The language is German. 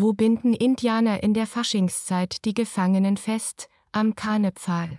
Wo binden Indianer in der Faschingszeit die Gefangenen fest? Am Kahnepfahl.